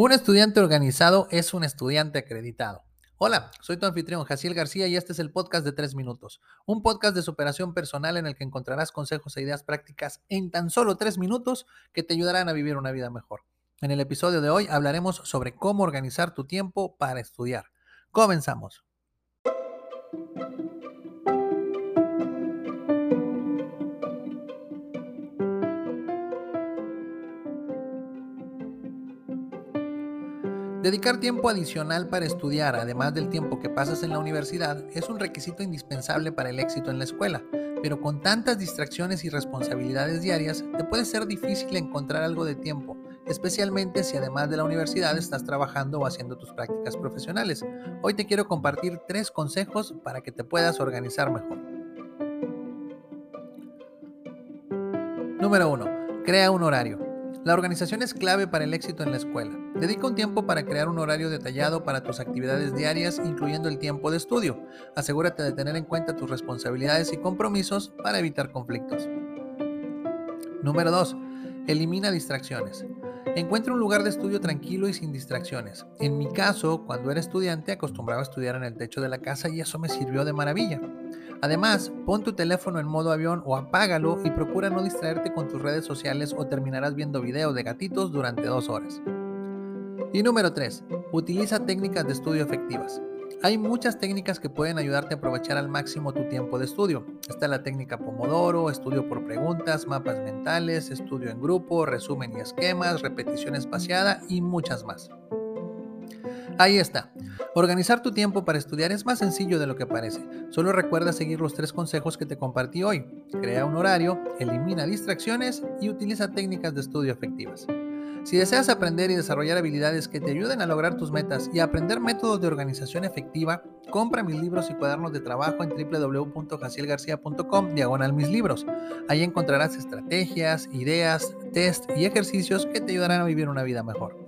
Un estudiante organizado es un estudiante acreditado. Hola, soy tu anfitrión, Jaciel García, y este es el podcast de 3 minutos. Un podcast de superación personal en el que encontrarás consejos e ideas prácticas en tan solo 3 minutos que te ayudarán a vivir una vida mejor. En el episodio de hoy hablaremos sobre cómo organizar tu tiempo para estudiar. Comenzamos. Dedicar tiempo adicional para estudiar, además del tiempo que pasas en la universidad, es un requisito indispensable para el éxito en la escuela, pero con tantas distracciones y responsabilidades diarias, te puede ser difícil encontrar algo de tiempo, especialmente si además de la universidad estás trabajando o haciendo tus prácticas profesionales. Hoy te quiero compartir tres consejos para que te puedas organizar mejor. Número 1. Crea un horario. La organización es clave para el éxito en la escuela. Dedica un tiempo para crear un horario detallado para tus actividades diarias, incluyendo el tiempo de estudio. Asegúrate de tener en cuenta tus responsabilidades y compromisos para evitar conflictos. Número 2. Elimina distracciones. Encuentra un lugar de estudio tranquilo y sin distracciones. En mi caso, cuando era estudiante, acostumbraba a estudiar en el techo de la casa y eso me sirvió de maravilla. Además, pon tu teléfono en modo avión o apágalo y procura no distraerte con tus redes sociales o terminarás viendo videos de gatitos durante dos horas. Y número 3. Utiliza técnicas de estudio efectivas. Hay muchas técnicas que pueden ayudarte a aprovechar al máximo tu tiempo de estudio. Está la técnica Pomodoro, estudio por preguntas, mapas mentales, estudio en grupo, resumen y esquemas, repetición espaciada y muchas más. Ahí está. Organizar tu tiempo para estudiar es más sencillo de lo que parece. Solo recuerda seguir los tres consejos que te compartí hoy. Crea un horario, elimina distracciones y utiliza técnicas de estudio efectivas. Si deseas aprender y desarrollar habilidades que te ayuden a lograr tus metas y aprender métodos de organización efectiva, compra mis libros y cuadernos de trabajo en www.jacielgarcia.com diagonal mis libros. Ahí encontrarás estrategias, ideas, test y ejercicios que te ayudarán a vivir una vida mejor.